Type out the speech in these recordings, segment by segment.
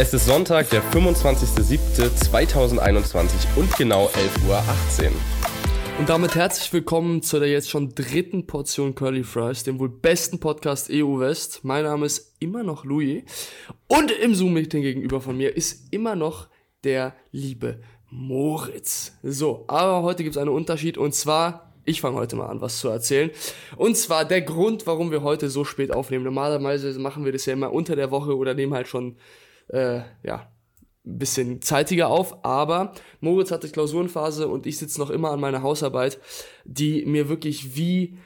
Es ist Sonntag, der 25.07.2021 und genau 11.18 Uhr. Und damit herzlich willkommen zu der jetzt schon dritten Portion Curly Fries, dem wohl besten Podcast EU West. Mein Name ist immer noch Louis und im Zoom-Meeting gegenüber von mir ist immer noch der liebe Moritz. So, aber heute gibt es einen Unterschied und zwar ich fange heute mal an, was zu erzählen. Und zwar der Grund, warum wir heute so spät aufnehmen. Normalerweise machen wir das ja immer unter der Woche oder nehmen halt schon äh, ja, ein bisschen zeitiger auf, aber Moritz hatte Klausurenphase und ich sitze noch immer an meiner Hausarbeit, die mir wirklich wie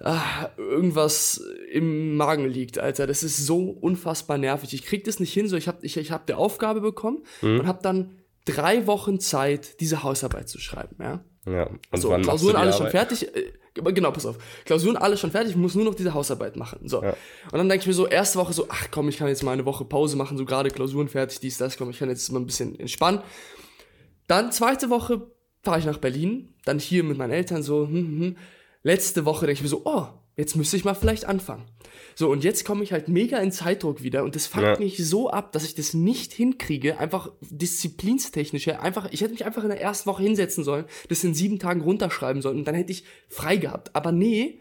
ah, irgendwas im Magen liegt, Alter. Das ist so unfassbar nervig. Ich krieg das nicht hin, so ich habe ich, ich hab die Aufgabe bekommen mhm. und habe dann drei Wochen Zeit, diese Hausarbeit zu schreiben, ja. Ja, und so, Klausuren alles schon fertig. Genau, pass auf. Klausuren alles schon fertig, ich muss nur noch diese Hausarbeit machen. So. Ja. Und dann denke ich mir so, erste Woche so, ach komm, ich kann jetzt mal eine Woche Pause machen, so gerade Klausuren fertig, dies, das, komm, ich kann jetzt mal ein bisschen entspannen. Dann zweite Woche fahre ich nach Berlin, dann hier mit meinen Eltern so, hm, hm. hm. Letzte Woche denke ich mir so, oh, jetzt müsste ich mal vielleicht anfangen. So, und jetzt komme ich halt mega in Zeitdruck wieder und das fuckt ja. mich so ab, dass ich das nicht hinkriege, einfach disziplinstechnisch her, einfach, ich hätte mich einfach in der ersten Woche hinsetzen sollen, das in sieben Tagen runterschreiben sollen und dann hätte ich frei gehabt. Aber nee,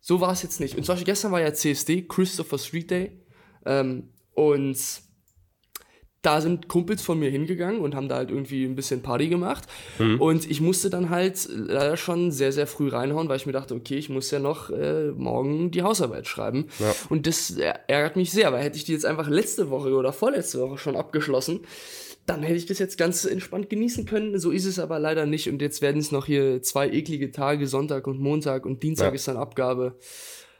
so war es jetzt nicht. Und zum Beispiel gestern war ja CSD, Christopher Street Day, ähm, und da sind Kumpels von mir hingegangen und haben da halt irgendwie ein bisschen Party gemacht. Mhm. Und ich musste dann halt leider schon sehr, sehr früh reinhauen, weil ich mir dachte, okay, ich muss ja noch äh, morgen die Hausarbeit schreiben. Ja. Und das ärgert mich sehr, weil hätte ich die jetzt einfach letzte Woche oder vorletzte Woche schon abgeschlossen, dann hätte ich das jetzt ganz entspannt genießen können. So ist es aber leider nicht. Und jetzt werden es noch hier zwei eklige Tage, Sonntag und Montag und Dienstag ja. ist dann Abgabe.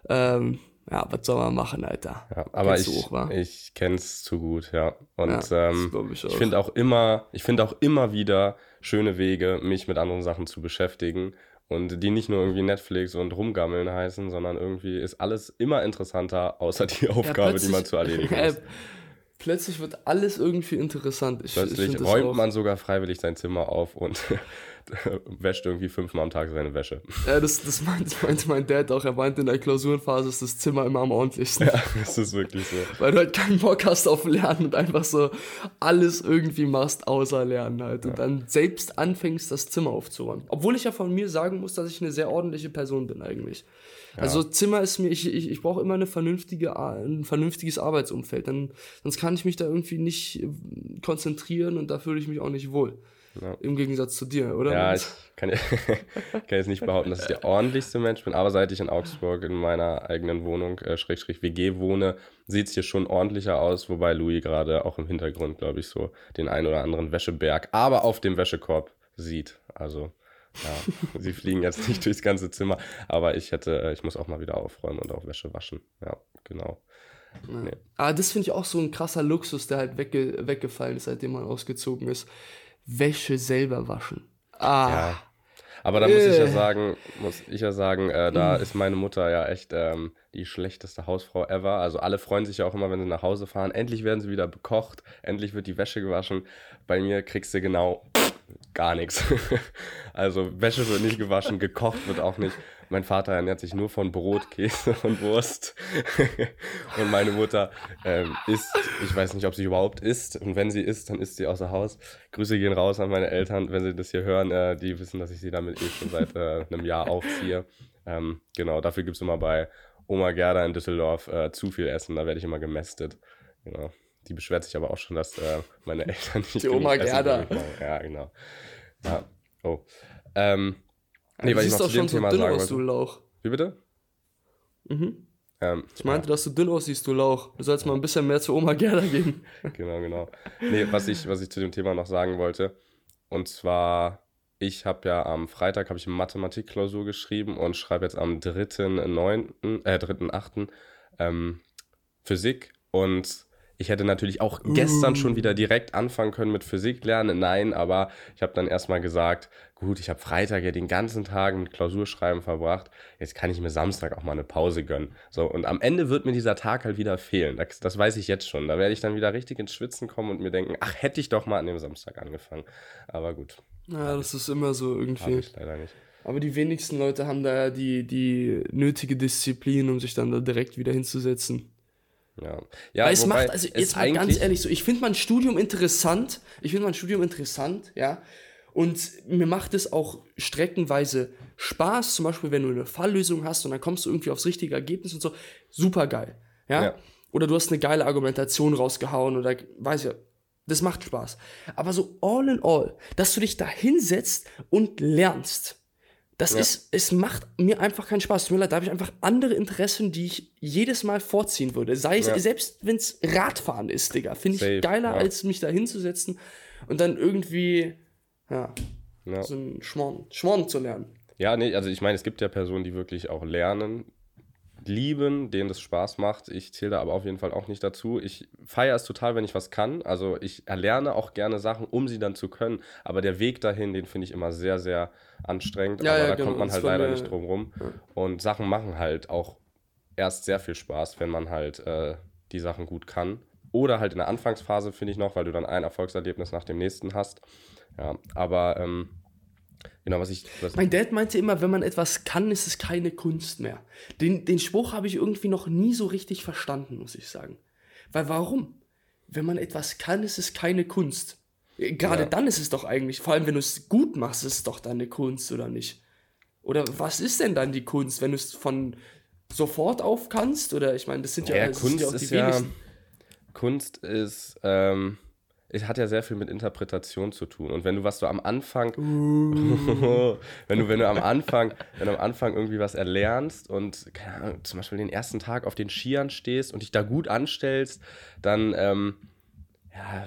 Ähm, ja, was soll man machen, Alter? Ja, aber Kennst ich, hoch, ich kenn's zu gut, ja. Und ja, ähm, ich, ich finde auch immer, ich finde auch immer wieder schöne Wege, mich mit anderen Sachen zu beschäftigen. Und die nicht nur irgendwie Netflix und rumgammeln heißen, sondern irgendwie ist alles immer interessanter, außer die Aufgabe, ja, die man zu erledigen hat. Plötzlich wird alles irgendwie interessant. Ich, plötzlich ich räumt man sogar freiwillig sein Zimmer auf und wäscht irgendwie fünfmal am Tag seine Wäsche. Ja, das, das meinte meint mein Dad auch. Er meinte, in der Klausurenphase ist das Zimmer immer am ordentlichsten. Ja, das ist wirklich so. Weil du halt keinen Bock hast auf Lernen und einfach so alles irgendwie machst, außer Lernen halt. Und ja. dann selbst anfängst, das Zimmer aufzuräumen. Obwohl ich ja von mir sagen muss, dass ich eine sehr ordentliche Person bin eigentlich. Ja. Also Zimmer ist mir, ich, ich, ich brauche immer eine vernünftige, ein vernünftiges Arbeitsumfeld. Dann, sonst kann ich mich da irgendwie nicht äh, konzentrieren und da fühle ich mich auch nicht wohl. Ja. Im Gegensatz zu dir, oder? Ja, ich kann, kann, jetzt nicht behaupten, dass ich der ordentlichste Mensch bin, aber seit ich in Augsburg in meiner eigenen Wohnung, äh, Schrägstrich WG wohne, sieht es hier schon ordentlicher aus, wobei Louis gerade auch im Hintergrund, glaube ich, so den ein oder anderen Wäscheberg, aber auf dem Wäschekorb sieht. Also, ja, sie fliegen jetzt nicht durchs ganze Zimmer, aber ich hätte, äh, ich muss auch mal wieder aufräumen und auch Wäsche waschen. Ja, genau. Ja. Nee. Aber das finde ich auch so ein krasser Luxus, der halt wegge weggefallen ist, seitdem man ausgezogen ist. Wäsche selber waschen. Ah. Ja. Aber da muss ich ja äh. sagen, muss ich ja sagen, äh, da ist meine Mutter ja echt ähm, die schlechteste Hausfrau ever. Also alle freuen sich ja auch immer, wenn sie nach Hause fahren. Endlich werden sie wieder bekocht, endlich wird die Wäsche gewaschen. Bei mir kriegst du genau gar nichts. also Wäsche wird nicht gewaschen, gekocht wird auch nicht. Mein Vater ernährt sich nur von Brot, Käse und Wurst. und meine Mutter ähm, isst, ich weiß nicht, ob sie überhaupt isst. Und wenn sie isst, dann isst sie außer Haus. Grüße gehen raus an meine Eltern, wenn sie das hier hören. Äh, die wissen, dass ich sie damit eh schon seit äh, einem Jahr aufziehe. Ähm, genau, dafür gibt es immer bei Oma Gerda in Düsseldorf äh, zu viel Essen. Da werde ich immer gemästet. Genau. Die beschwert sich aber auch schon, dass äh, meine Eltern nicht. Die Oma Gerda. Ja, genau. Ja. Oh. Ähm, Nee, weil ich noch zu dem Thema so dünn sagen aus, du Lauch. Wie bitte? Mhm. Ähm, ich meinte, ja. dass du dünn aussiehst, du Lauch. Du sollst mal ein bisschen mehr zu Oma Gerda gehen. genau, genau. Nee, was ich, was ich zu dem Thema noch sagen wollte, und zwar, ich habe ja am Freitag habe ich eine Mathematikklausur geschrieben und schreibe jetzt am 3.9., äh, 3.8. Ähm, Physik und ich hätte natürlich auch gestern schon wieder direkt anfangen können mit Physik lernen. Nein, aber ich habe dann erstmal gesagt, gut, ich habe Freitag ja den ganzen Tag mit Klausurschreiben verbracht. Jetzt kann ich mir Samstag auch mal eine Pause gönnen. So, und am Ende wird mir dieser Tag halt wieder fehlen. Das, das weiß ich jetzt schon. Da werde ich dann wieder richtig ins Schwitzen kommen und mir denken, ach, hätte ich doch mal an dem Samstag angefangen. Aber gut. Ja, das ist immer so irgendwie. Hab ich leider nicht. Aber die wenigsten Leute haben da ja die, die nötige Disziplin, um sich dann da direkt wieder hinzusetzen. Ja. ja Weil es macht, also jetzt mal ganz ehrlich so, ich finde mein Studium interessant, ich finde mein Studium interessant, ja, und mir macht es auch streckenweise Spaß, zum Beispiel, wenn du eine Falllösung hast und dann kommst du irgendwie aufs richtige Ergebnis und so, super geil, ja. ja. Oder du hast eine geile Argumentation rausgehauen oder weiß ja, das macht Spaß. Aber so all in all, dass du dich da hinsetzt und lernst, das ja. ist, es macht mir einfach keinen Spaß. Tut mir leid, da habe ich einfach andere Interessen, die ich jedes Mal vorziehen würde. Sei es, ja. selbst wenn es Radfahren ist, Digga, finde ich geiler, ja. als mich da hinzusetzen und dann irgendwie, ja, so ein Schmorn, Schmorn zu lernen. Ja, nee, also ich meine, es gibt ja Personen, die wirklich auch lernen, lieben, denen das Spaß macht. Ich zähle da aber auf jeden Fall auch nicht dazu. Ich feiere es total, wenn ich was kann. Also ich erlerne auch gerne Sachen, um sie dann zu können. Aber der Weg dahin, den finde ich immer sehr, sehr anstrengend. Ja, aber ja, da genau. kommt man halt leider eine, nicht drum rum. Ja. Und Sachen machen halt auch erst sehr viel Spaß, wenn man halt äh, die Sachen gut kann. Oder halt in der Anfangsphase, finde ich noch, weil du dann ein Erfolgserlebnis nach dem nächsten hast. Ja, aber ähm, Genau, was ich. Was mein Dad meinte immer, wenn man etwas kann, ist es keine Kunst mehr. Den, den Spruch habe ich irgendwie noch nie so richtig verstanden, muss ich sagen. Weil warum? Wenn man etwas kann, ist es keine Kunst. Gerade ja. dann ist es doch eigentlich, vor allem wenn du es gut machst, ist es doch dann eine Kunst, oder nicht? Oder was ist denn dann die Kunst, wenn du es von sofort auf kannst? Oder ich meine, das sind ja, ja, das Kunst sind ja auch die wenigsten. Ja, Kunst ist. Ähm es hat ja sehr viel mit Interpretation zu tun. Und wenn du was du am Anfang, uh. wenn du, wenn du am Anfang, wenn du am Anfang irgendwie was erlernst und keine Ahnung, zum Beispiel den ersten Tag auf den Skiern stehst und dich da gut anstellst, dann, ähm, ja,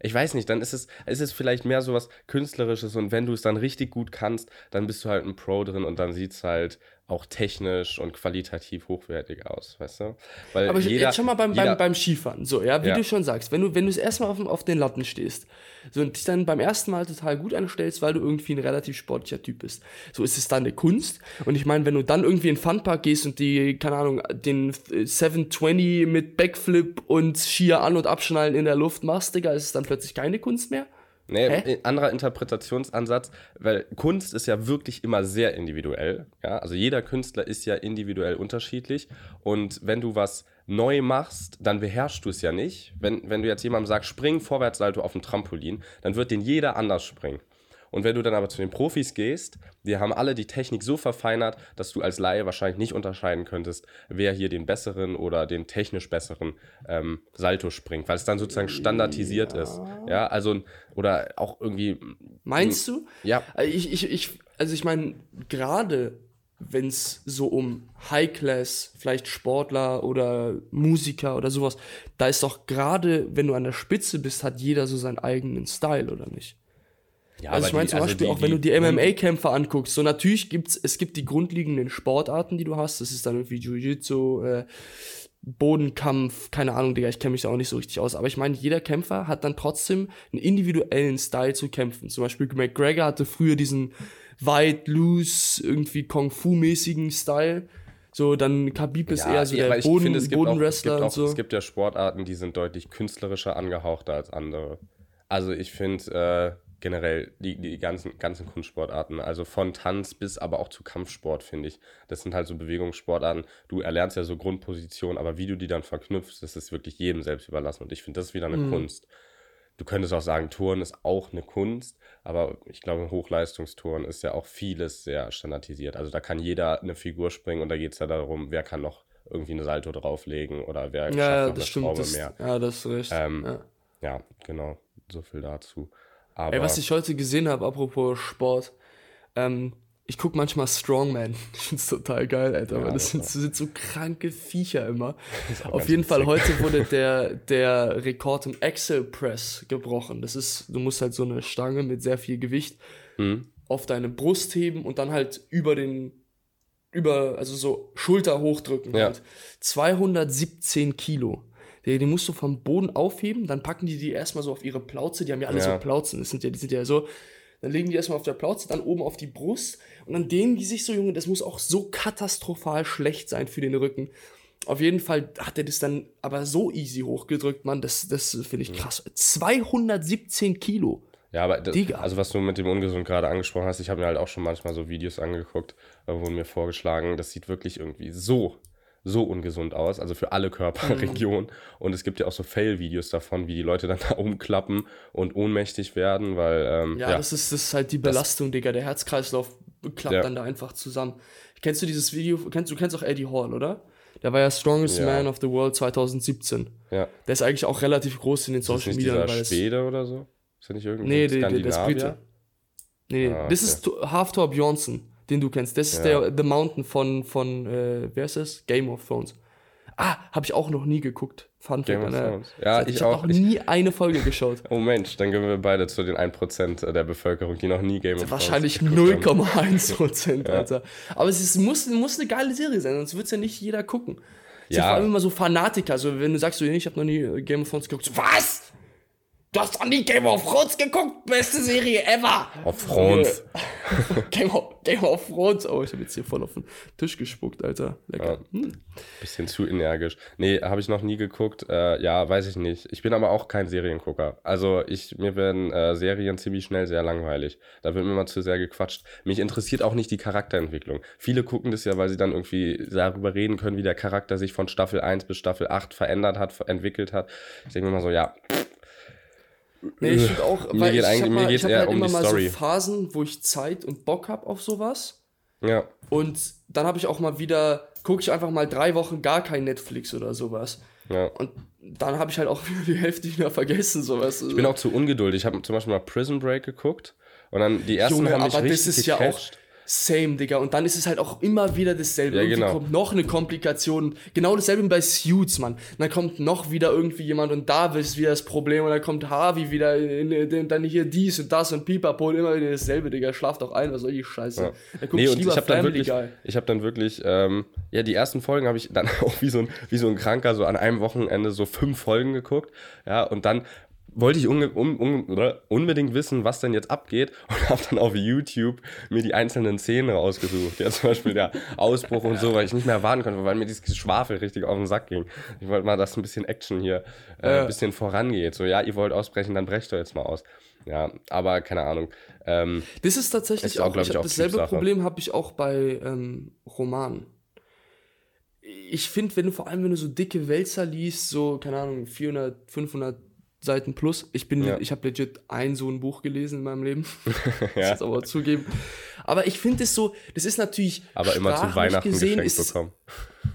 ich weiß nicht, dann ist es, ist es vielleicht mehr so was Künstlerisches und wenn du es dann richtig gut kannst, dann bist du halt ein Pro drin und dann sieht es halt auch technisch und qualitativ hochwertig aus, weißt du? Weil Aber jeder, jetzt schon mal beim, jeder, beim, beim Skifahren, so, ja, wie ja. du schon sagst, wenn du, wenn du das erstmal auf, auf den Latten stehst so, und dich dann beim ersten Mal total gut anstellst, weil du irgendwie ein relativ sportlicher Typ bist, so ist es dann eine Kunst. Und ich meine, wenn du dann irgendwie in den Funpark gehst und die, keine Ahnung, den 720 mit Backflip und Skier an- und abschnallen in der Luft machst, Digga, ist es dann plötzlich keine Kunst mehr? Nee, Hä? anderer Interpretationsansatz, weil Kunst ist ja wirklich immer sehr individuell. Ja? Also jeder Künstler ist ja individuell unterschiedlich. Und wenn du was neu machst, dann beherrschst du es ja nicht. Wenn, wenn du jetzt jemandem sagst, spring Vorwärtssalto auf dem Trampolin, dann wird den jeder anders springen. Und wenn du dann aber zu den Profis gehst, die haben alle die Technik so verfeinert, dass du als Laie wahrscheinlich nicht unterscheiden könntest, wer hier den besseren oder den technisch besseren ähm, Salto springt, weil es dann sozusagen standardisiert ja. ist. Ja, also, oder auch irgendwie. Meinst du? Ja. Also ich, ich, ich, also ich meine, gerade wenn es so um High-Class, vielleicht Sportler oder Musiker oder sowas, da ist doch gerade, wenn du an der Spitze bist, hat jeder so seinen eigenen Style, oder nicht? Ja, also ich meine zum also Beispiel die, auch, wenn du die MMA-Kämpfer anguckst, so natürlich gibt's, es gibt die grundlegenden Sportarten, die du hast, das ist dann irgendwie Jiu-Jitsu, äh, Bodenkampf, keine Ahnung, Digga, ich kenne mich da auch nicht so richtig aus, aber ich meine, jeder Kämpfer hat dann trotzdem einen individuellen Style zu kämpfen. Zum Beispiel McGregor hatte früher diesen wide, loose, irgendwie Kung-Fu-mäßigen Style. So, dann Khabib ist ja, eher so ja, der Boden, finde, Bodenwrestler und so. Es gibt ja Sportarten, die sind deutlich künstlerischer angehauchter als andere. Also ich finde, äh, generell die, die ganzen, ganzen Kunstsportarten, also von Tanz bis aber auch zu Kampfsport, finde ich. Das sind halt so Bewegungssportarten. Du erlernst ja so Grundpositionen, aber wie du die dann verknüpfst, das ist wirklich jedem selbst überlassen. Und ich finde, das ist wieder eine mhm. Kunst. Du könntest auch sagen, Touren ist auch eine Kunst, aber ich glaube, Hochleistungstouren ist ja auch vieles sehr standardisiert. Also da kann jeder eine Figur springen und da geht es ja darum, wer kann noch irgendwie eine Salto drauflegen oder wer ja, schafft noch das eine stimmt, das, mehr. Ja, das ist recht. Ähm, ja. ja, genau. So viel dazu. Aber Ey, was ich heute gesehen habe, apropos Sport, ähm, ich gucke manchmal Strongman. Ich finde es total geil, Alter. Ja, weil das sind, sind, so kranke Viecher immer. Auf jeden Fall, heute wurde der, der Rekord im Axel Press gebrochen. Das ist, du musst halt so eine Stange mit sehr viel Gewicht mhm. auf deine Brust heben und dann halt über den, über, also so Schulter hochdrücken. Ja. Halt. 217 Kilo. Die, die musst du vom Boden aufheben, dann packen die die erstmal so auf ihre Plauze, die haben ja alle ja. so Plauzen, das sind ja, die sind ja so, dann legen die erstmal auf der Plauze, dann oben auf die Brust und dann dehnen die sich so, Junge, das muss auch so katastrophal schlecht sein für den Rücken. Auf jeden Fall hat er das dann aber so easy hochgedrückt, Mann, das, das finde ich krass. 217 Kilo. Ja, aber das, also was du mit dem Ungesund gerade angesprochen hast, ich habe mir halt auch schon manchmal so Videos angeguckt, da wurden mir vorgeschlagen, das sieht wirklich irgendwie so so ungesund aus, also für alle Körperregionen. Mhm. Und es gibt ja auch so Fail-Videos davon, wie die Leute dann da umklappen und ohnmächtig werden, weil. Ähm, ja, ja, Das, ist, das ist halt die Belastung, Digga. Der Herzkreislauf klappt ja. dann da einfach zusammen. Kennst du dieses Video? Kennst, du kennst auch Eddie Hall, oder? Der war ja Strongest ja. Man of the World 2017. Ja. Der ist eigentlich auch relativ groß in den Social Media. Ist das Schwede oder so? Ist er nicht irgendwie nee, Skandinavier? Nee, das Brite. Nee, ah, okay. das ist Halftor Bjornsson den du kennst. Das ist ja. der The Mountain von, von äh, wer ist das? Game of Thrones. Ah, habe ich auch noch nie geguckt. Fun Game of Thrones. Ja, ich, ich habe noch nie eine Folge geschaut. oh Mensch, dann gehören wir beide zu den 1% der Bevölkerung, die noch nie Game of Thrones Wahrscheinlich 0,1%, ja. Alter. Aber es ist, muss, muss eine geile Serie sein, sonst wird es ja nicht jeder gucken. Es ja. sind vor allem immer so Fanatiker. Also, wenn du sagst, so, ich habe noch nie Game of Thrones geguckt, so, was? Du hast doch nie Game of Thrones geguckt, beste Serie ever. Auf Thrones. Game, of, Game of Thrones. Oh, ich habe jetzt hier voll auf den Tisch gespuckt, Alter. Lecker. Ja. Bisschen zu energisch. Nee, habe ich noch nie geguckt. Äh, ja, weiß ich nicht. Ich bin aber auch kein Seriengucker. Also ich, mir werden äh, Serien ziemlich schnell sehr langweilig. Da wird mir immer zu sehr gequatscht. Mich interessiert auch nicht die Charakterentwicklung. Viele gucken das ja, weil sie dann irgendwie darüber reden können, wie der Charakter sich von Staffel 1 bis Staffel 8 verändert hat, entwickelt hat. Ich denke mir immer so, ja, Nee, ich finde auch, mir weil geht ich, mir geht eher halt um immer mal Story. so Phasen, wo ich Zeit und Bock habe auf sowas. Ja. Und dann habe ich auch mal wieder, gucke ich einfach mal drei Wochen gar kein Netflix oder sowas. Ja. Und dann habe ich halt auch die Hälfte wieder vergessen, sowas. Ich bin auch zu ungeduldig. Ich habe zum Beispiel mal Prison Break geguckt und dann die ersten Junge, haben mich aber richtig das ist gecatcht. ja auch same, Digga. Und dann ist es halt auch immer wieder dasselbe. Ja, irgendwie genau. kommt noch eine Komplikation. Genau dasselbe bei Suits, Mann. Und dann kommt noch wieder irgendwie jemand und da ist wieder das Problem. Und dann kommt Harvey wieder, in, in, dann hier dies und das und Pipapo. Und immer wieder dasselbe, Digga. Schlaft doch ein, was soll die Scheiße. Ja. Da guck nee, ich lieber ich hab dann wirklich, Ich habe dann wirklich, ähm, ja, die ersten Folgen habe ich dann auch wie so, ein, wie so ein Kranker so an einem Wochenende so fünf Folgen geguckt. Ja, und dann wollte ich un un un unbedingt wissen, was denn jetzt abgeht und habe dann auf YouTube mir die einzelnen Szenen rausgesucht. Ja, zum Beispiel der Ausbruch und so, weil ich nicht mehr warten konnte, weil mir dieses Schwafel richtig auf den Sack ging. Ich wollte mal, dass ein bisschen Action hier äh, ein bisschen vorangeht. So, ja, ihr wollt ausbrechen, dann brecht doch jetzt mal aus. Ja, aber keine Ahnung. Ähm, das ist tatsächlich ist auch, auch ich, ich auch dasselbe Problem habe ich auch bei ähm, Romanen. Ich finde, wenn du vor allem, wenn du so dicke Wälzer liest, so, keine Ahnung, 400, 500 Seiten plus. Ich bin, ja. ich habe legit ein so ein Buch gelesen in meinem Leben. ja. Das aber zugeben. Aber ich finde es so, das ist natürlich. Aber immer zu Weihnachten gesehen, geschenkt ist, bekommen.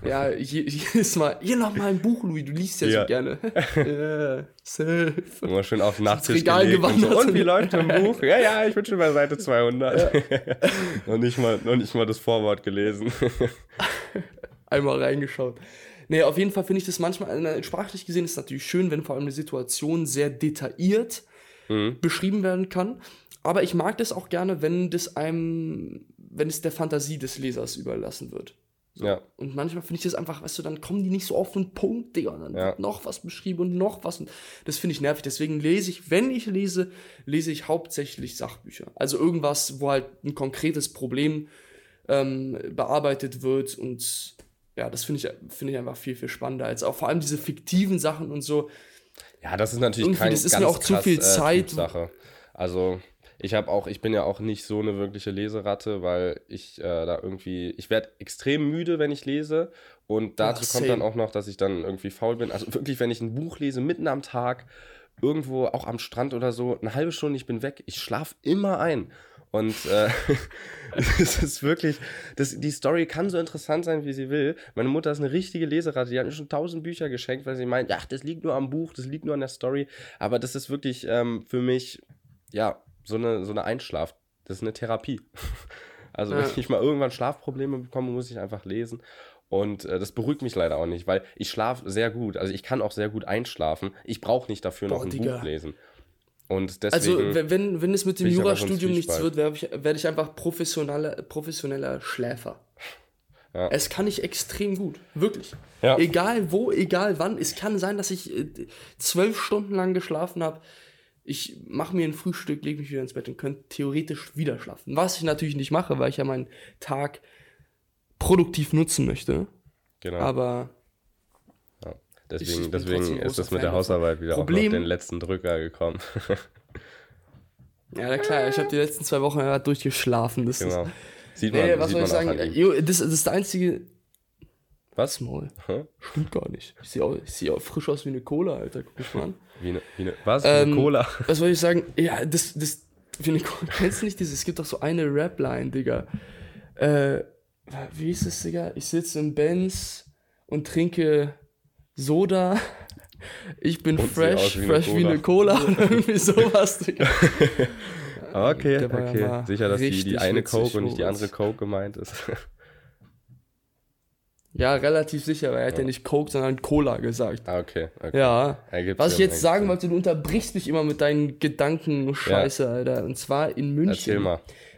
Ja, jedes Mal, hier noch mal ein Buch, Louis, du liest ja, ja. so gerne. ja, safe. Immer schön auf den Nachttisch Regal gelegt und, so, und wie läuft dein Buch? Ja, ja, ich bin schon bei Seite 200. Ja. noch, nicht mal, noch nicht mal das Vorwort gelesen. Einmal reingeschaut. Nee, auf jeden Fall finde ich das manchmal, äh, sprachlich gesehen ist es natürlich schön, wenn vor allem eine Situation sehr detailliert mhm. beschrieben werden kann. Aber ich mag das auch gerne, wenn das einem, wenn es der Fantasie des Lesers überlassen wird. So. Ja. Und manchmal finde ich das einfach, weißt du, dann kommen die nicht so auf den Punkt, Digga. Und dann ja. wird noch was beschrieben und noch was. Und das finde ich nervig. Deswegen lese ich, wenn ich lese, lese ich hauptsächlich Sachbücher. Also irgendwas, wo halt ein konkretes Problem ähm, bearbeitet wird und ja, das finde ich, find ich einfach viel, viel spannender als auch vor allem diese fiktiven Sachen und so. Ja, das ist natürlich Irgendwie, kein das ist mir auch krass, zu viel äh, Zeit. Sache. Also ich habe auch, ich bin ja auch nicht so eine wirkliche Leseratte, weil ich äh, da irgendwie, ich werde extrem müde, wenn ich lese. Und dazu ja, kommt dann auch noch, dass ich dann irgendwie faul bin. Also wirklich, wenn ich ein Buch lese, mitten am Tag, irgendwo auch am Strand oder so, eine halbe Stunde, ich bin weg, ich schlafe immer ein. Und äh, es ist wirklich, das, die Story kann so interessant sein, wie sie will. Meine Mutter ist eine richtige Leseratte, die hat mir schon tausend Bücher geschenkt, weil sie meint, ja, das liegt nur am Buch, das liegt nur an der Story. Aber das ist wirklich ähm, für mich, ja, so eine, so eine Einschlaf, das ist eine Therapie. Also ja. wenn ich mal irgendwann Schlafprobleme bekomme, muss ich einfach lesen. Und äh, das beruhigt mich leider auch nicht, weil ich schlafe sehr gut. Also ich kann auch sehr gut einschlafen. Ich brauche nicht dafür Boah, noch ein Digga. Buch lesen. Und also, deswegen also, wenn, wenn es mit dem Jurastudium nichts wird, werde ich, werd ich einfach professioneller, professioneller Schläfer. Ja. Es kann ich extrem gut, wirklich. Ja. Egal wo, egal wann. Es kann sein, dass ich äh, zwölf Stunden lang geschlafen habe. Ich mache mir ein Frühstück, lege mich wieder ins Bett und könnte theoretisch wieder schlafen. Was ich natürlich nicht mache, weil ich ja meinen Tag produktiv nutzen möchte. Genau. Aber Deswegen, deswegen ist das mit der Hausarbeit wieder Problem, auch auf den letzten Drücker gekommen. ja, klar, ich habe die letzten zwei Wochen ja durchgeschlafen. Das genau. Ist, Sieht man, nee, was sieht soll ich sagen? Das, das ist der einzige. Was? Maul. Stimmt gar nicht. Ich sehe auch, ich seh auch frisch aus wie eine Cola, Alter. Guck mich mal an. Wie eine, wie eine was? Ähm, eine Cola? Was soll ich sagen? Ja, das, das, wie eine Cola. Kennst du nicht dieses? Es gibt doch so eine Rap-Line, Digga. Äh, wie ist es, Digga? Ich sitze im Benz und trinke Soda. Ich bin Und fresh, wie fresh wie eine Cola oder irgendwie sowas. Okay, der ja okay. mal Sicher, dass die, die eine Coke und nicht die andere Coke gemeint ist. Ja, relativ sicher, weil er hat ja nicht Coke, sondern Cola gesagt. ah, okay. okay. Ja. Was ich jetzt sagen wollte, du unterbrichst mich immer mit deinen Gedanken Scheiße, Alter. Und zwar in München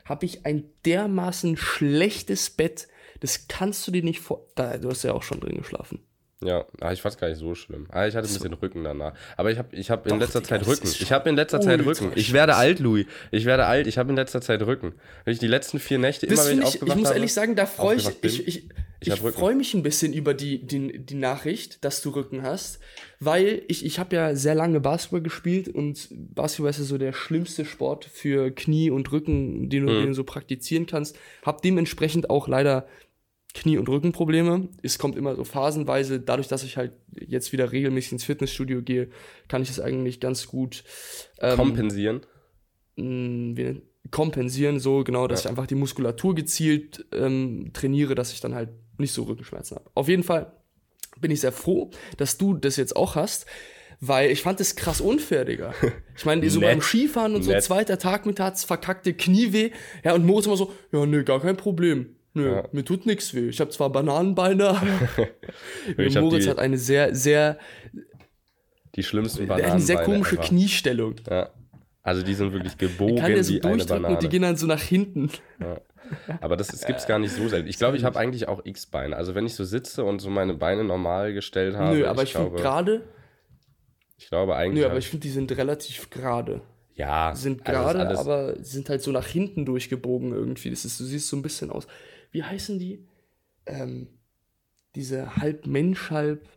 habe ich ein dermaßen schlechtes Bett. Das kannst du dir nicht vor. Da, du hast ja auch schon drin geschlafen. Ja, ah, ich fand es gar nicht so schlimm. Ah, ich hatte ein bisschen Rücken danach. Aber ich habe ich hab in Doch, letzter Digga, Zeit Rücken. Ich habe in letzter Zeit Rücken. Ich werde alt, Louis. Ich werde alt. Ich habe in letzter Zeit Rücken. Wenn ich die letzten vier Nächte immer, Das wenn ich ich, ich muss habe, ehrlich sagen, da freue ich, ich, ich, ich ich, freue mich ein bisschen über die, die, die Nachricht, dass du Rücken hast, weil ich, ich habe ja sehr lange Basketball gespielt und Basketball ist ja so der schlimmste Sport für Knie und Rücken, den du, Mhm. den du so praktizieren kannst. Hab dementsprechend auch leider Knie- und Rückenprobleme. Es kommt immer so phasenweise. Dadurch, dass ich halt jetzt wieder regelmäßig ins Fitnessstudio gehe, kann ich es eigentlich ganz gut ähm, kompensieren. mh, nennt- kompensieren, so genau, dass ich einfach die Muskulatur gezielt ähm, trainiere, dass ich dann halt nicht so Rückenschmerzen habe. Auf jeden Fall bin ich sehr froh, dass du das jetzt auch hast, weil ich fand das krass unfair, Digga. Ich meine, so beim Skifahren und so, Nett. zweiter Tag mit hat's verkackte Knieweh. Ja, und Moritz immer so, ja, nö, gar kein Problem. Nö, Ja. mir tut nichts weh. Ich habe zwar Bananenbeine, aber Ich Moritz die- hat eine sehr, sehr, Die schlimmsten eine sehr Bananenbeine komische ever. Kniestellung. Ja. Also die sind wirklich Ich gebogen kann ja so wie eine durchdrücken Banane. und die gehen dann so nach hinten. Aber das gibt es gar nicht so selten. Ich glaube, ich habe eigentlich auch X-Beine. Also wenn ich so sitze und so meine Beine normal gestellt habe, Nö, aber ich, finde glaube, gerade, ich glaube eigentlich. nö, aber ich finde, die sind relativ gerade. ja, Die sind also das gerade, alles- aber sie sind halt so nach hinten durchgebogen irgendwie. Das ist, du siehst so ein bisschen aus. Wie heißen die? Ähm, diese halb Mensch, halb,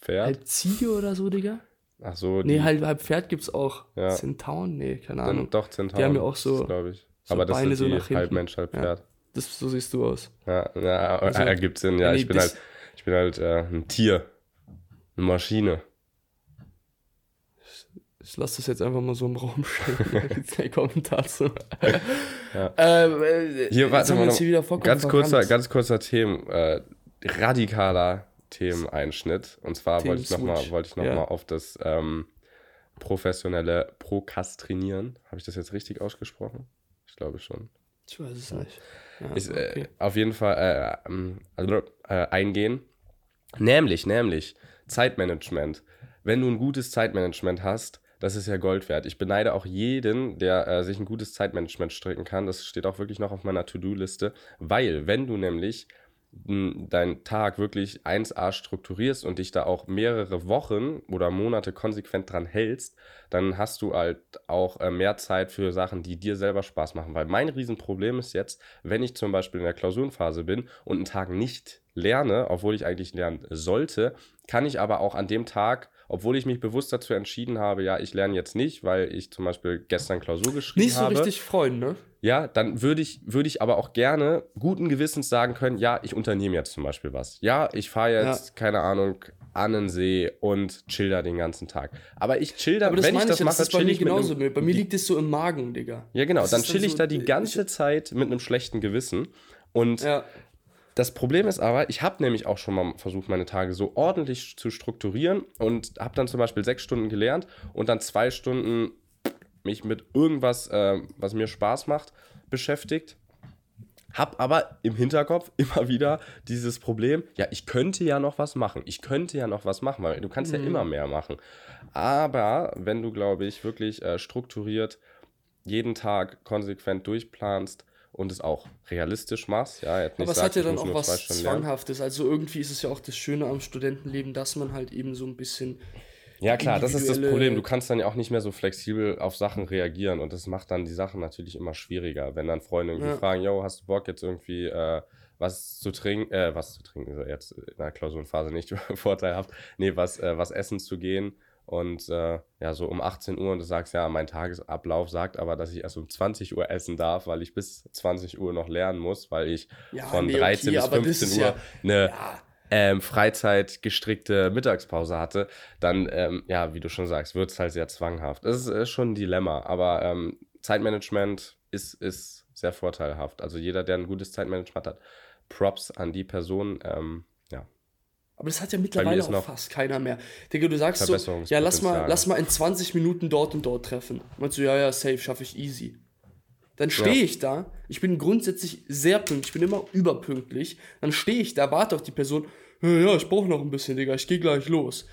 Pferd. halb Ziege oder so, Digga? Ach so, Nee, halb, halb Pferd gibt's auch. Ja. Zentauren? Nee, keine Dann Ahnung. doch Zentauren. Die haben ja auch so- glaube ich. so aber das Beine sind so die nach hinten. halb Mensch, halb Ja. Pferd. Das, so siehst du aus. Ja, ja, Also, ergibt Sinn. Ja, nee, ich bin das- halt, ich bin halt äh, ein Tier, eine Maschine. Ich lasse das jetzt einfach mal so im Raum stehen. Keinen Kommentar zu. Ja. Ähm, äh, Hier, warte mal, uns noch, hier ganz kurzer, ganz kurzer Themen, äh, radikaler Themeneinschnitt. Und zwar wollte ich nochmal wollte ich noch mal Ja. auf das ähm, professionelle Prokastrinieren. Habe ich das jetzt richtig ausgesprochen? Ich glaube schon. Ich weiß es nicht. Ja, ist, okay. äh, auf jeden Fall äh, ähm, also, äh, eingehen. Nämlich, nämlich Zeitmanagement. Wenn du ein gutes Zeitmanagement hast, das ist ja Gold wert. Ich beneide auch jeden, der äh, sich ein gutes Zeitmanagement stricken kann. Das steht auch wirklich noch auf meiner To-Do-Liste, weil wenn du nämlich deinen Tag wirklich 1A strukturierst und dich da auch mehrere Wochen oder Monate konsequent dran hältst, dann hast du halt auch äh, mehr Zeit für Sachen, die dir selber Spaß machen. Weil mein Riesenproblem ist jetzt, wenn ich zum Beispiel in der Klausurenphase bin und einen Tag nicht lerne, obwohl ich eigentlich lernen sollte, kann ich aber auch an dem Tag, obwohl ich mich bewusst dazu entschieden habe, ja, ich lerne jetzt nicht, weil ich zum Beispiel gestern Klausur geschrieben Nicht so habe. richtig freuen, ne? Ja, dann würde ich, würde ich aber auch gerne guten Gewissens sagen können, ja, ich unternehme jetzt zum Beispiel was. Ja, ich fahre jetzt, keine Ahnung, an den See und chill da den ganzen Tag. Aber ich chill da, Aber das wenn ich das ich, ja, mache, das ist bei mir ich genauso. einem, bei mir liegt es so im Magen, Digga. Ja, genau, Das dann chill ich so- da die ganze Zeit mit einem schlechten Gewissen. Und Ja. Das Problem ist aber, ich habe nämlich auch schon mal versucht, meine Tage so ordentlich zu strukturieren und habe dann zum Beispiel sechs Stunden gelernt und dann zwei Stunden mich mit irgendwas, äh, was mir Spaß macht, beschäftigt. Hab aber im Hinterkopf immer wieder dieses Problem, ja, ich könnte ja noch was machen. Ich könnte ja noch was machen, weil du kannst ja immer mehr machen. Aber wenn du, glaube ich, wirklich äh, strukturiert jeden Tag konsequent durchplanst und es auch realistisch machst, ja, Aber es hat ja dann auch was. Zwanghaftes. Also irgendwie ist es ja auch das Schöne am Studentenleben, dass man halt eben so ein bisschen. Ja, klar, das ist das Problem. Du kannst dann ja auch nicht mehr so flexibel auf Sachen reagieren und das macht dann die Sachen natürlich immer schwieriger, wenn dann Freunde irgendwie Ja. fragen, yo, hast du Bock jetzt irgendwie äh, was zu trinken, äh, was zu trinken, ist ja jetzt in der Klausurenphase nicht vorteilhaft, nee, was, äh, was essen zu gehen und äh, ja, so um 18 Uhr und du sagst, ja, mein Tagesablauf sagt aber, dass ich erst um 20 Uhr essen darf, weil ich bis 20 Uhr noch lernen muss, weil ich Ja, von nee, 13 okay, bis aber das 15 ist Uhr ja- eine Ja, ähm, Freizeit gestrickte Mittagspause hatte, dann, ähm, ja, wie du schon sagst, wird es halt sehr zwanghaft. Das ist, ist schon ein Dilemma, aber ähm, Zeitmanagement ist, ist sehr vorteilhaft. Also jeder, der ein gutes Zeitmanagement hat, Props an die Person, ähm. Aber das hat ja mittlerweile auch fast keiner mehr. Digga, du sagst so, ja, lass mal, lass mal in 20 Minuten dort und dort treffen. Meinst du, ja, ja, safe, schaffe ich easy. Dann stehe ja. ich da, ich bin grundsätzlich sehr pünktlich, ich bin immer überpünktlich. Dann stehe ich da, warte auf die Person, ja, ja ich brauche noch ein bisschen, Digga, ich gehe gleich los.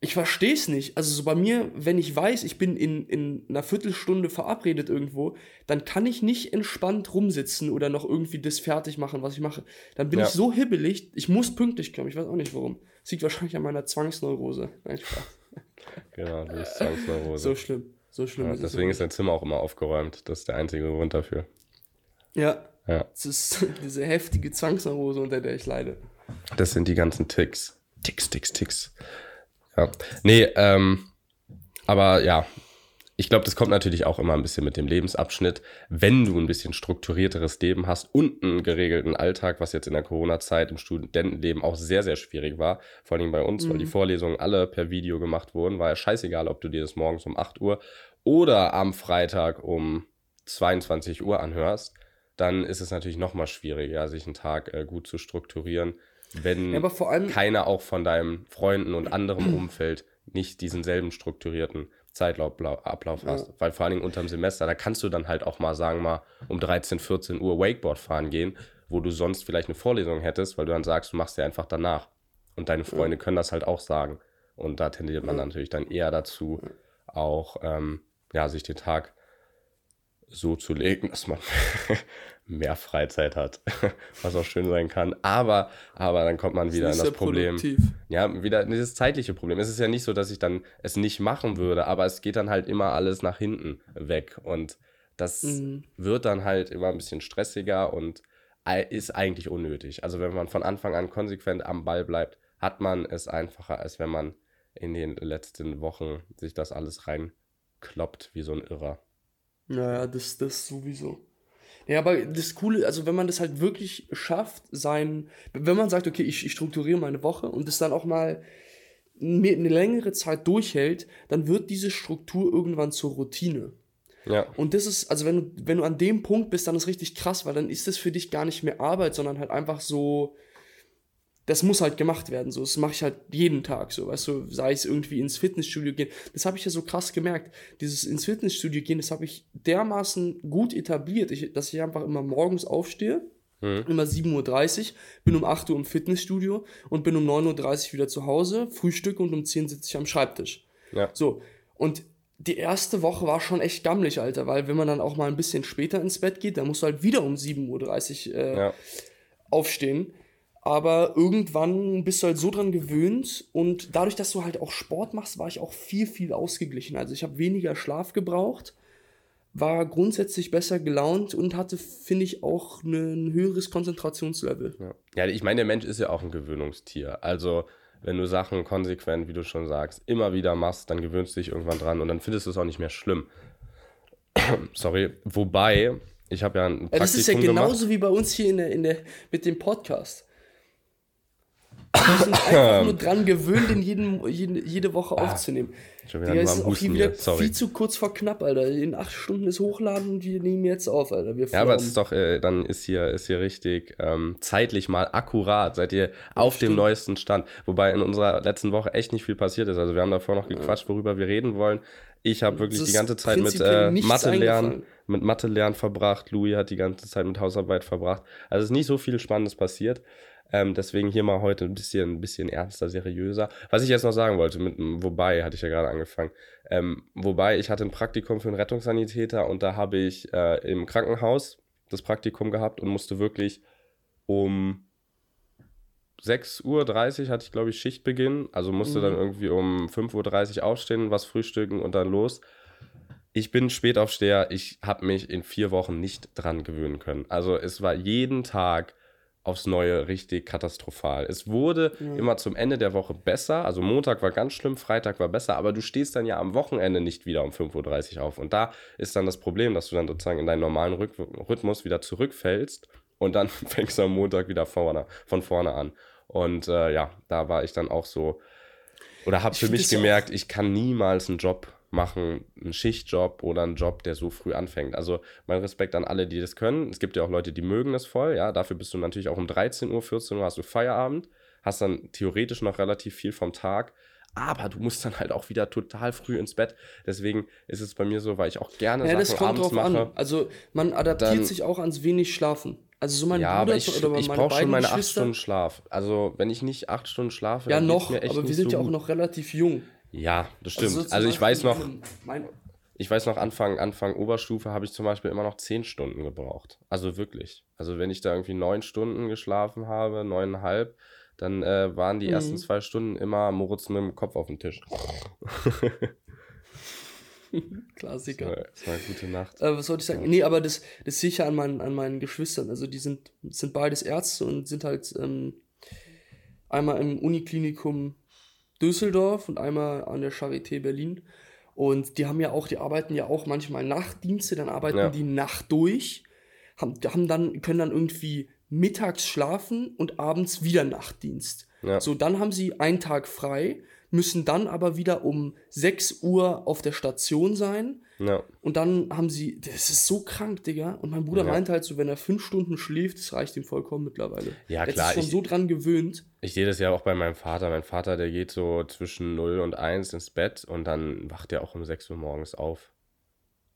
Ich verstehe es nicht. Also so bei mir, wenn ich weiß, ich bin in, in einer Viertelstunde verabredet irgendwo, dann kann ich nicht entspannt rumsitzen oder noch irgendwie das fertig machen, was ich mache. Dann bin ja. ich so hibbelig, ich muss pünktlich kommen. Ich weiß auch nicht warum. Das liegt wahrscheinlich an meiner Zwangsneurose. Nein, Spaß. genau, du bist Zwangsneurose. So schlimm. So schlimm ja, ist Deswegen ist dein Zimmer auch immer aufgeräumt. Das ist der einzige Grund dafür. Ja. Ja. Das ist diese heftige Zwangsneurose, unter der ich leide. Das sind die ganzen Ticks. Ticks, Ticks, Ticks. Ja. Nee, ähm, aber ja, ich glaube, das kommt natürlich auch immer ein bisschen mit dem Lebensabschnitt. Wenn du ein bisschen strukturierteres Leben hast und einen geregelten Alltag, was jetzt in der Corona-Zeit im Studentenleben auch sehr, sehr schwierig war, vor allem bei uns, mhm. weil die mhm. Vorlesungen alle per Video gemacht wurden, war ja scheißegal, ob du dir das morgens um 8 Uhr oder am Freitag um 22 Uhr anhörst, dann ist es natürlich noch mal schwieriger, sich einen Tag äh, gut zu strukturieren wenn ja, allem, keiner auch von deinen Freunden und anderem Umfeld nicht diesen selben strukturierten Zeitablauf hast. Ja. Weil vor allen Dingen unterm Semester, da kannst du dann halt auch mal sagen, mal um 13, 14 Uhr Wakeboard fahren gehen, wo du sonst vielleicht eine Vorlesung hättest, weil du dann sagst, du machst ja einfach danach. Und deine Freunde ja. können das halt auch sagen. Und da tendiert man natürlich dann eher dazu, auch ähm, ja, sich den Tag so zu legen, dass man mehr Freizeit hat, was auch schön sein kann. Aber, aber dann kommt man wieder in das Problem. Produktiv. Ja, wieder dieses zeitliche Problem. Es ist ja nicht so, dass ich dann es nicht machen würde, aber es geht dann halt immer alles nach hinten weg. Und das mhm. wird dann halt immer ein bisschen stressiger und ist eigentlich unnötig. Also wenn man von Anfang an konsequent am Ball bleibt, hat man es einfacher, als wenn man in den letzten Wochen sich das alles reinkloppt wie so ein Irrer. Naja, das, das sowieso. Ja, aber das Coole, also wenn man das halt wirklich schafft, sein, wenn man sagt, okay, ich, ich strukturiere meine Woche und das dann auch mal eine längere Zeit durchhält, dann wird diese Struktur irgendwann zur Routine. Ja. Und das ist, also wenn du, wenn du an dem Punkt bist, dann ist richtig krass, weil dann ist das für dich gar nicht mehr Arbeit, sondern halt einfach so, das muss halt gemacht werden. So, das mache ich halt jeden Tag. So, weißt du, sei es irgendwie ins Fitnessstudio gehen. Das habe ich ja so krass gemerkt. Dieses ins Fitnessstudio gehen, das habe ich dermaßen gut etabliert, ich, dass ich einfach immer morgens aufstehe. Mhm. Immer 7.30 Uhr, bin um 8 Uhr im Fitnessstudio und bin um 9.30 Uhr wieder zu Hause, frühstücke und um 10 Uhr sitze ich am Schreibtisch. Ja. So, und die erste Woche war schon echt gammelig, Alter, weil wenn man dann auch mal ein bisschen später ins Bett geht, dann musst du halt wieder um 7.30 Uhr äh, ja. aufstehen. Aber irgendwann bist du halt so dran gewöhnt und dadurch, dass du halt auch Sport machst, war ich auch viel, viel ausgeglichen. Also ich habe weniger Schlaf gebraucht, war grundsätzlich besser gelaunt und hatte, finde ich, auch ein höheres Konzentrationslevel. Ja. ja, ich meine, der Mensch ist ja auch ein Gewöhnungstier. Also wenn du Sachen konsequent, wie du schon sagst, immer wieder machst, dann gewöhnst du dich irgendwann dran und dann findest du es auch nicht mehr schlimm. Sorry. Wobei, ich habe ja ein Praktikum Das ist ja genauso gemacht. wie bei uns hier in der, in der, mit dem Podcast. Wir sind einfach nur dran gewöhnt, den jeden, jeden, jede Woche ah, aufzunehmen. Schon wieder ist auch hier wieder Sorry. viel zu kurz vor knapp, Alter. In acht Stunden ist hochladen und wir nehmen jetzt auf, Alter. Wir ja, aber es ist doch, äh, dann ist hier, ist hier richtig ähm, zeitlich mal akkurat. Seid ihr auf stimmt. dem neuesten Stand. Wobei in unserer letzten Woche echt nicht viel passiert ist. Also wir haben davor noch gequatscht, worüber wir reden wollen. Ich habe wirklich die ganze Zeit mit äh, Mathe lernen, mit Mathe lernen verbracht. Louis hat die ganze Zeit mit Hausarbeit verbracht. Also es ist nicht so viel Spannendes passiert. Ähm, deswegen hier mal heute ein bisschen, ein bisschen ernster, seriöser. Was ich jetzt noch sagen wollte, mit wobei, hatte ich ja gerade angefangen. Ähm, wobei, ich hatte ein Praktikum für einen Rettungssanitäter und da habe ich äh, im Krankenhaus das Praktikum gehabt und musste wirklich um 6.30 Uhr hatte ich, glaube ich, Schichtbeginn. Also musste mhm. dann irgendwie um 5.30 Uhr aufstehen, was frühstücken und dann los. Ich bin Spätaufsteher. Ich habe mich in vier Wochen nicht dran gewöhnen können. Also es war jeden Tag aufs Neue richtig katastrophal. Es wurde ja. immer zum Ende der Woche besser. Also Montag war ganz schlimm, Freitag war besser, aber du stehst dann ja am Wochenende nicht wieder um 5.30 Uhr auf. Und da ist dann das Problem, dass du dann sozusagen in deinen normalen Rhythmus wieder zurückfällst und dann fängst du am Montag wieder vorne, von vorne an. Und äh, ja, da war ich dann auch so, oder habe für mich gemerkt, ich kann niemals einen Job machen, einen Schichtjob oder einen Job, der so früh anfängt. Also mein Respekt an alle, die das können. Es gibt ja auch Leute, die mögen das voll, ja. Dafür bist du natürlich auch um 13 Uhr, 14 Uhr hast du Feierabend, hast dann theoretisch noch relativ viel vom Tag aber du musst dann halt auch wieder total früh ins Bett. Deswegen ist es bei mir so, weil ich auch gerne ja, Sachen das kommt abends drauf mache. An. Also man adaptiert dann, sich auch ans wenig Schlafen. Also so mein ja, Bruder ich, oder ich brauche schon meine acht Stunden Schlaf. Also wenn ich nicht acht Stunden schlafe, ja noch, aber wir sind so ja auch noch relativ jung. Ja, das stimmt. Also, also ich weiß noch, ich weiß noch Anfang Anfang Oberstufe habe ich zum Beispiel immer noch zehn Stunden gebraucht. Also wirklich. Also wenn ich da irgendwie neun Stunden geschlafen habe, neuneinhalb, dann äh, waren die mhm. ersten zwei Stunden immer Moritz mit dem Kopf auf dem Tisch. Klassiker. Das war, das war eine gute Nacht. Äh, was wollte ich sagen? Ja. Nee, aber das, das sehe ich ja an meinen, an meinen Geschwistern. Also die sind, sind beides Ärzte und sind halt ähm, einmal im Uniklinikum Düsseldorf und einmal an der Charité Berlin. Und die haben ja auch, die arbeiten ja auch manchmal Nachtdienste, dann arbeiten ja. die Nacht durch, haben, haben dann, können dann irgendwie mittags schlafen und abends wieder Nachtdienst. Ja. So, dann haben sie einen Tag frei, müssen dann aber wieder um 6 Uhr auf der Station sein. Ja. Und dann haben sie, das ist so krank, Digga. Und mein Bruder ja. meint halt so, wenn er fünf Stunden schläft, das reicht ihm vollkommen mittlerweile. Ja, klar. Er ist schon ich, so dran gewöhnt. Ich sehe das ja auch bei meinem Vater. Mein Vater, der geht so zwischen 0 und 1 ins Bett und dann wacht er auch um 6 Uhr morgens auf.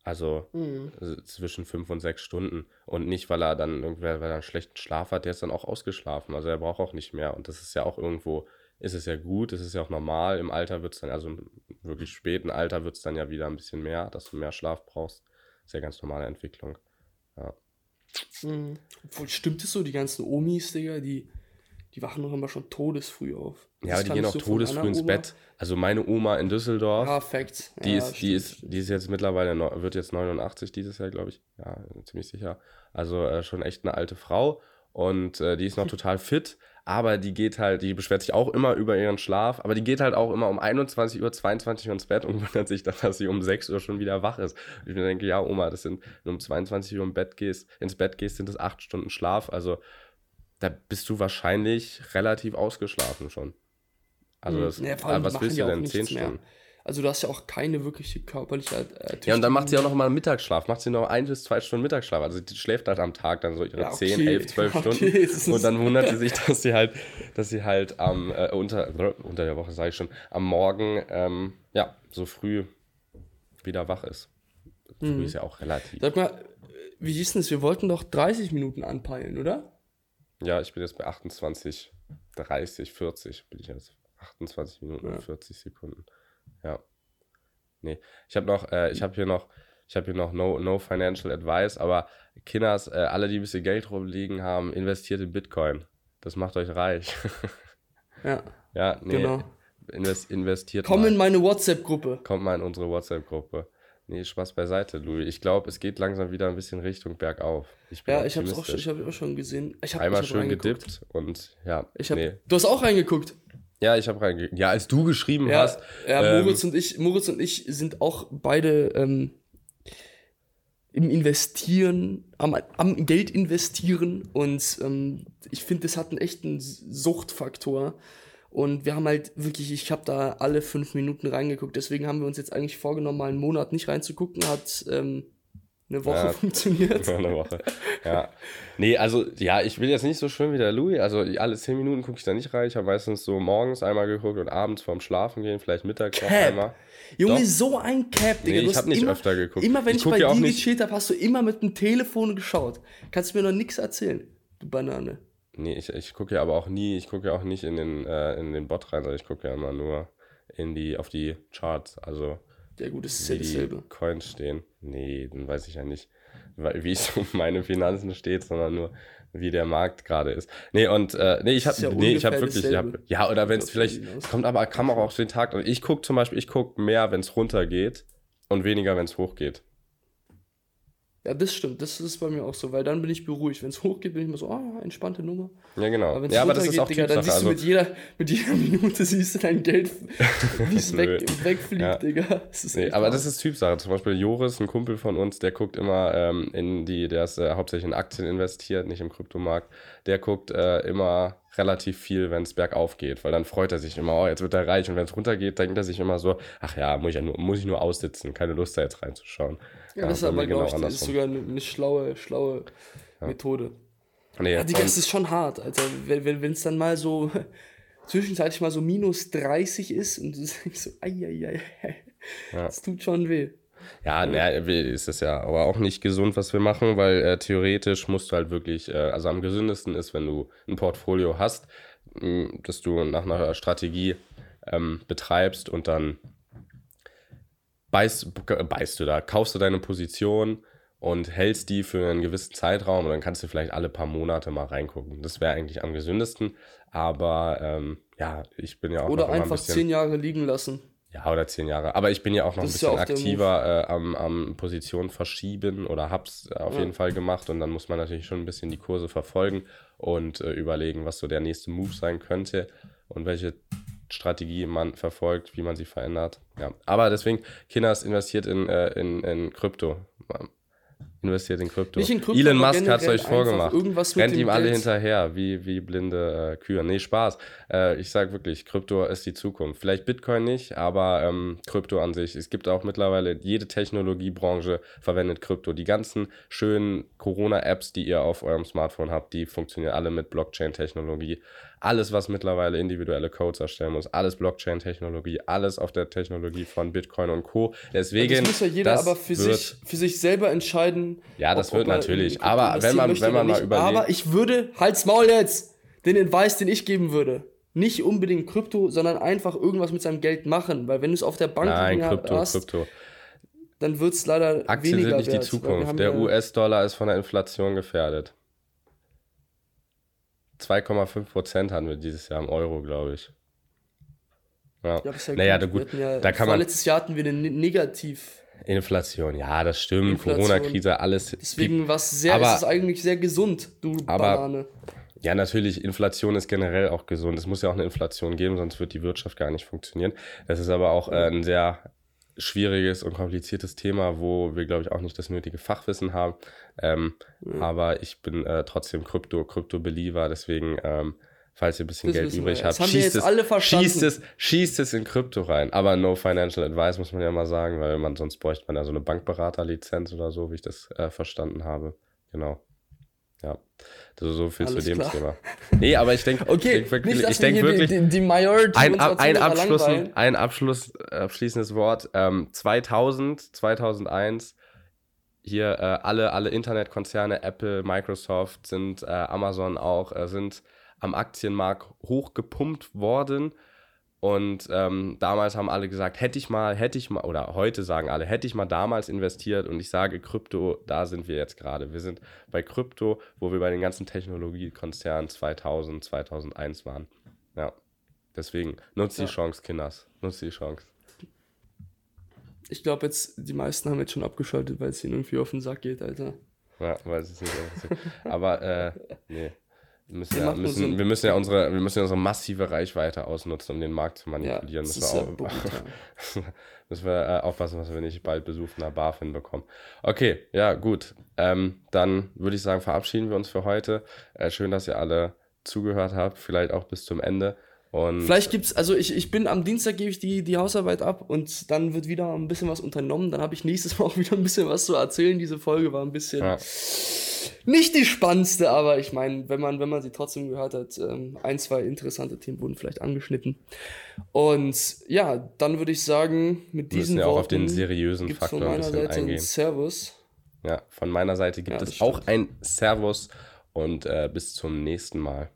Also mhm. zwischen fünf und sechs Stunden. Und nicht, weil er dann irgendwer, weil er einen schlechten Schlaf hat, der ist dann auch ausgeschlafen. Also er braucht auch nicht mehr. Und das ist ja auch irgendwo, ist es ja gut, es ist ja auch normal. Im Alter wird es dann, also im wirklich späten Alter wird es dann ja wieder ein bisschen mehr, dass du mehr Schlaf brauchst. Ist ja ganz normale Entwicklung. Ja. Mhm. Obwohl stimmt es so, die ganzen Omis, Digga, die die wachen noch immer schon todesfrüh auf. Ja, aber die gehen auch todesfrüh ins Oma. Bett. Also meine Oma in Düsseldorf, ja, Facts. die, ja, ist, die, ist, die ist jetzt mittlerweile, wird jetzt 89 dieses Jahr, glaube ich. Ja, ziemlich sicher. Also äh, schon echt eine alte Frau und äh, die ist noch total fit, aber die geht halt, die beschwert sich auch immer über ihren Schlaf, aber die geht halt auch immer um 21 Uhr, 22 Uhr ins Bett und wundert sich dann, dass sie um 6 Uhr schon wieder wach ist. Und ich mir denke, ja, Oma, das sind, wenn du um 22 Uhr im Bett gehst, ins Bett gehst, sind das 8 Stunden Schlaf. Also da bist du wahrscheinlich relativ ausgeschlafen schon. Also hm. das, ja, allem, was willst du denn? Zehn Stunden? Also du hast ja auch keine wirkliche körperliche äh, Ja, und dann macht sie auch noch mal einen Mittagsschlaf. Macht sie noch ein bis zwei Stunden Mittagsschlaf. Also die schläft halt am Tag dann so ihre ja, okay. 10, 11, 12 okay. Stunden. Und dann wundert sie sich, dass sie halt, dass sie halt am, äh, unter, unter der Woche, sage ich schon, am Morgen, ähm, ja, so früh wieder wach ist. Früh mhm. ist ja auch relativ. Sag mal, wie hieß denn das? Wir wollten doch 30 Minuten anpeilen, oder? Ja, ich bin jetzt bei 28, 30, 40 bin ich jetzt. 28 Minuten ja. und 40 Sekunden. Ja. Nee, ich habe noch, äh, ich habe hier noch, ich habe hier noch no, no Financial Advice, aber Kinders, äh, alle, die ein bisschen Geld rumliegen haben, investiert in Bitcoin. Das macht euch reich. ja. Ja, nee. Genau. Invest, investiert. Komm mal. in meine WhatsApp-Gruppe. Kommt mal in unsere WhatsApp-Gruppe. Nee, Spaß beiseite, Louis. Ich glaube, es geht langsam wieder ein bisschen Richtung bergauf. Ich ja, ich habe es auch, schon, hab auch schon gesehen. Ich hab, Einmal ich hab schön gedippt und ja. Ich hab, nee. Du hast auch reingeguckt. Ja, ich habe reingeguckt. Ja, als du geschrieben ja, hast. Ja, ähm, Moritz, und ich, Moritz und ich sind auch beide ähm, im Investieren, am, am Geld investieren und ähm, ich finde, das hat einen echten Suchtfaktor. Und wir haben halt wirklich, ich habe da alle fünf Minuten reingeguckt. Deswegen haben wir uns jetzt eigentlich vorgenommen, mal einen Monat nicht reinzugucken. Hat ähm, eine Woche ja, funktioniert. Eine Woche. Ja. Nee, also, ja, ich will jetzt nicht so schön wie der Louis. Also, alle zehn Minuten gucke ich da nicht rein. Ich habe meistens so morgens einmal geguckt und abends vorm Schlafen gehen, vielleicht mittags Cap. noch einmal. Junge, Doch. so ein Cap, Digga. Nee, ich habe nicht immer, öfter geguckt. Immer wenn ich, ich bei dir gechillt habe, hast du immer mit dem Telefon geschaut. Kannst du mir noch nichts erzählen, du Banane. Nee, ich, ich gucke ja aber auch nie, ich gucke ja auch nicht in den, äh, in den Bot rein, sondern ich gucke ja immer nur in die, auf die Charts, also ja gut, das ist ja dasselbe. Coins stehen. Nee, dann weiß ich ja nicht, wie es um meine Finanzen steht, sondern nur, wie der Markt gerade ist. Nee, und äh, nee, ich habe ja nee, ich habe wirklich, ich hab, ja, oder wenn es vielleicht, es kommt aber, kann auch auf den Tag. Ich gucke zum Beispiel, ich gucke mehr, wenn es runtergeht und weniger, wenn es hochgeht. Ja, das stimmt. Das ist bei mir auch so, weil dann bin ich beruhigt. Wenn es hochgeht, bin ich immer so, ah, entspannte Nummer. Ja, genau. Aber ja, aber das ist auch Digga, dann siehst du also mit jeder, mit jeder Minute siehst du dein Geld, wie es weg, wegfliegt, ja. Digga. Das nee, aber das ist Typsache. Zum Beispiel Joris, ein Kumpel von uns, der guckt immer ähm, in die, der ist äh, hauptsächlich in Aktien investiert, nicht im Kryptomarkt. Der guckt äh, immer relativ viel, wenn es bergauf geht, weil dann freut er sich immer, oh, jetzt wird er reich und wenn es runtergeht, denkt er sich immer so, ach ja, muss ich, ja nur, muss ich nur aussitzen, keine Lust da jetzt reinzuschauen. Ja, das ist aber, genau glaube ich, ist sogar eine, eine schlaue, schlaue ja. Methode. Nee, ja, Digga, das ist schon hart, Alter. Wenn es wenn, dann mal so zwischenzeitlich mal so minus 30 ist und du denkst so, ei, ei, ei, ja. das tut schon weh. Ja, ja. ist es ja aber auch nicht gesund, was wir machen, weil äh, theoretisch musst du halt wirklich, äh, also am gesündesten ist, wenn du ein Portfolio hast, mh, dass du nach einer Strategie ähm, betreibst und dann beißt, beißt du da, kaufst du deine Position und hältst die für einen gewissen Zeitraum und dann kannst du vielleicht alle paar Monate mal reingucken. Das wäre eigentlich am gesündesten, aber ähm, ja, ich bin ja auch Oder einfach ein bisschen, zehn Jahre liegen lassen. Ja, oder zehn Jahre. Aber ich bin ja auch noch das ein bisschen ja aktiver äh, am, am Position verschieben oder hab's auf ja. jeden Fall gemacht. Und dann muss man natürlich schon ein bisschen die Kurse verfolgen und äh, überlegen, was so der nächste Move sein könnte und welche Strategie man verfolgt, wie man sie verändert. Ja. Aber deswegen, Kinders investiert in, äh, in, in Krypto investiert in Krypto. Nicht in Krypto Elon Musk hat es euch vorgemacht. Rennt ihm alle Geld. hinterher, wie, wie blinde äh, Kühe. Nee, Spaß. Äh, ich sage wirklich, Krypto ist die Zukunft. Vielleicht Bitcoin nicht, aber ähm, Krypto an sich. Es gibt auch mittlerweile, jede Technologiebranche verwendet Krypto. Die ganzen schönen Corona-Apps, die ihr auf eurem Smartphone habt, die funktionieren alle mit Blockchain-Technologie alles, was mittlerweile individuelle Codes erstellen muss, alles Blockchain-Technologie, alles auf der Technologie von Bitcoin und Co. Deswegen. Das muss ja jeder aber für sich, für sich selber entscheiden. Ja, das ob, wird ob natürlich. Aber wenn man, wenn man mal überlegt. Aber ich würde, halt's Maul jetzt, den Advice, den ich geben würde. Nicht unbedingt Krypto, sondern einfach irgendwas mit seinem Geld machen. Weil wenn du es auf der Bank Nein, Krypto, hast, Krypto. dann wird es leider Aktien weniger sind nicht wert, die Zukunft. Der US-Dollar ist von der Inflation gefährdet. 2,5 Prozent hatten wir dieses Jahr im Euro, glaube ich. Ja, ja, ja naja, gut. gut ja, da kann man. Letztes Jahr hatten wir eine Negativ. Inflation, ja, das stimmt. Corona-Krise, alles. Deswegen war es sehr, aber, ist es eigentlich sehr gesund, du aber, Banane. Ja, natürlich, Inflation ist generell auch gesund. Es muss ja auch eine Inflation geben, sonst wird die Wirtschaft gar nicht funktionieren. Das ist aber auch äh, ein sehr schwieriges und kompliziertes Thema, wo wir, glaube ich, auch nicht das nötige Fachwissen haben. Ähm, mhm. Aber ich bin äh, trotzdem Krypto, Krypto-Believer, deswegen, ähm, falls ihr ein bisschen das Geld übrig habt, schießt es, schießt, es, schießt es in Krypto rein. Aber no financial advice, muss man ja mal sagen, weil man sonst bräuchte man ja so eine Bankberaterlizenz oder so, wie ich das äh, verstanden habe. Genau. Ja, also so viel Alles zu dem klar. Thema. Nee, aber ich denke okay, ich denk wirklich, ich denk wirklich die, die Majority ein, ein, Abschluss, ein Abschluss, abschließendes Wort. Ähm, 2000, 2001, hier äh, alle, alle Internetkonzerne, Apple, Microsoft, sind äh, Amazon auch, äh, sind am Aktienmarkt hochgepumpt worden und ähm, damals haben alle gesagt, hätte ich mal, hätte ich mal, oder heute sagen alle, hätte ich mal damals investiert und ich sage Krypto, da sind wir jetzt gerade. Wir sind bei Krypto, wo wir bei den ganzen Technologiekonzernen 2000, 2001 waren. Ja, deswegen nutzt ja. die Chance, Kinders, nutzt die Chance. Ich glaube jetzt, die meisten haben jetzt schon abgeschaltet, weil es ihnen irgendwie auf den Sack geht, Alter. Ja, weil es nicht Aber, äh, nee. Wir müssen, ja, müssen, wir müssen ja unsere, wir müssen ja unsere massive Reichweite ausnutzen, um den Markt zu manipulieren. Ja, müssen, wir auch, müssen wir äh, aufpassen, dass wir nicht bald Besuch der BaFin bekommen. Okay, ja, gut. Ähm, dann würde ich sagen, verabschieden wir uns für heute. Äh, schön, dass ihr alle zugehört habt, vielleicht auch bis zum Ende. Und Vielleicht gibt's, also ich, ich bin am Dienstag gebe ich die, die Hausarbeit ab und dann wird wieder ein bisschen was unternommen. Dann habe ich nächstes Mal auch wieder ein bisschen was zu erzählen. Diese Folge war ein bisschen ja. nicht die spannendste, aber ich meine, wenn man, wenn man sie trotzdem gehört hat, ähm, ein, zwei interessante Themen wurden vielleicht angeschnitten. Und ja, dann würde ich sagen, mit diesen ja auch auf den seriösen Faktor von meiner ein Seite eingehen. Ein Servus. Ja, von meiner Seite gibt ja, es auch ein Servus und äh, bis zum nächsten Mal.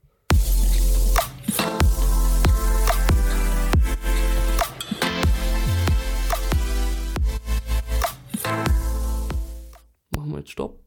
utstopp.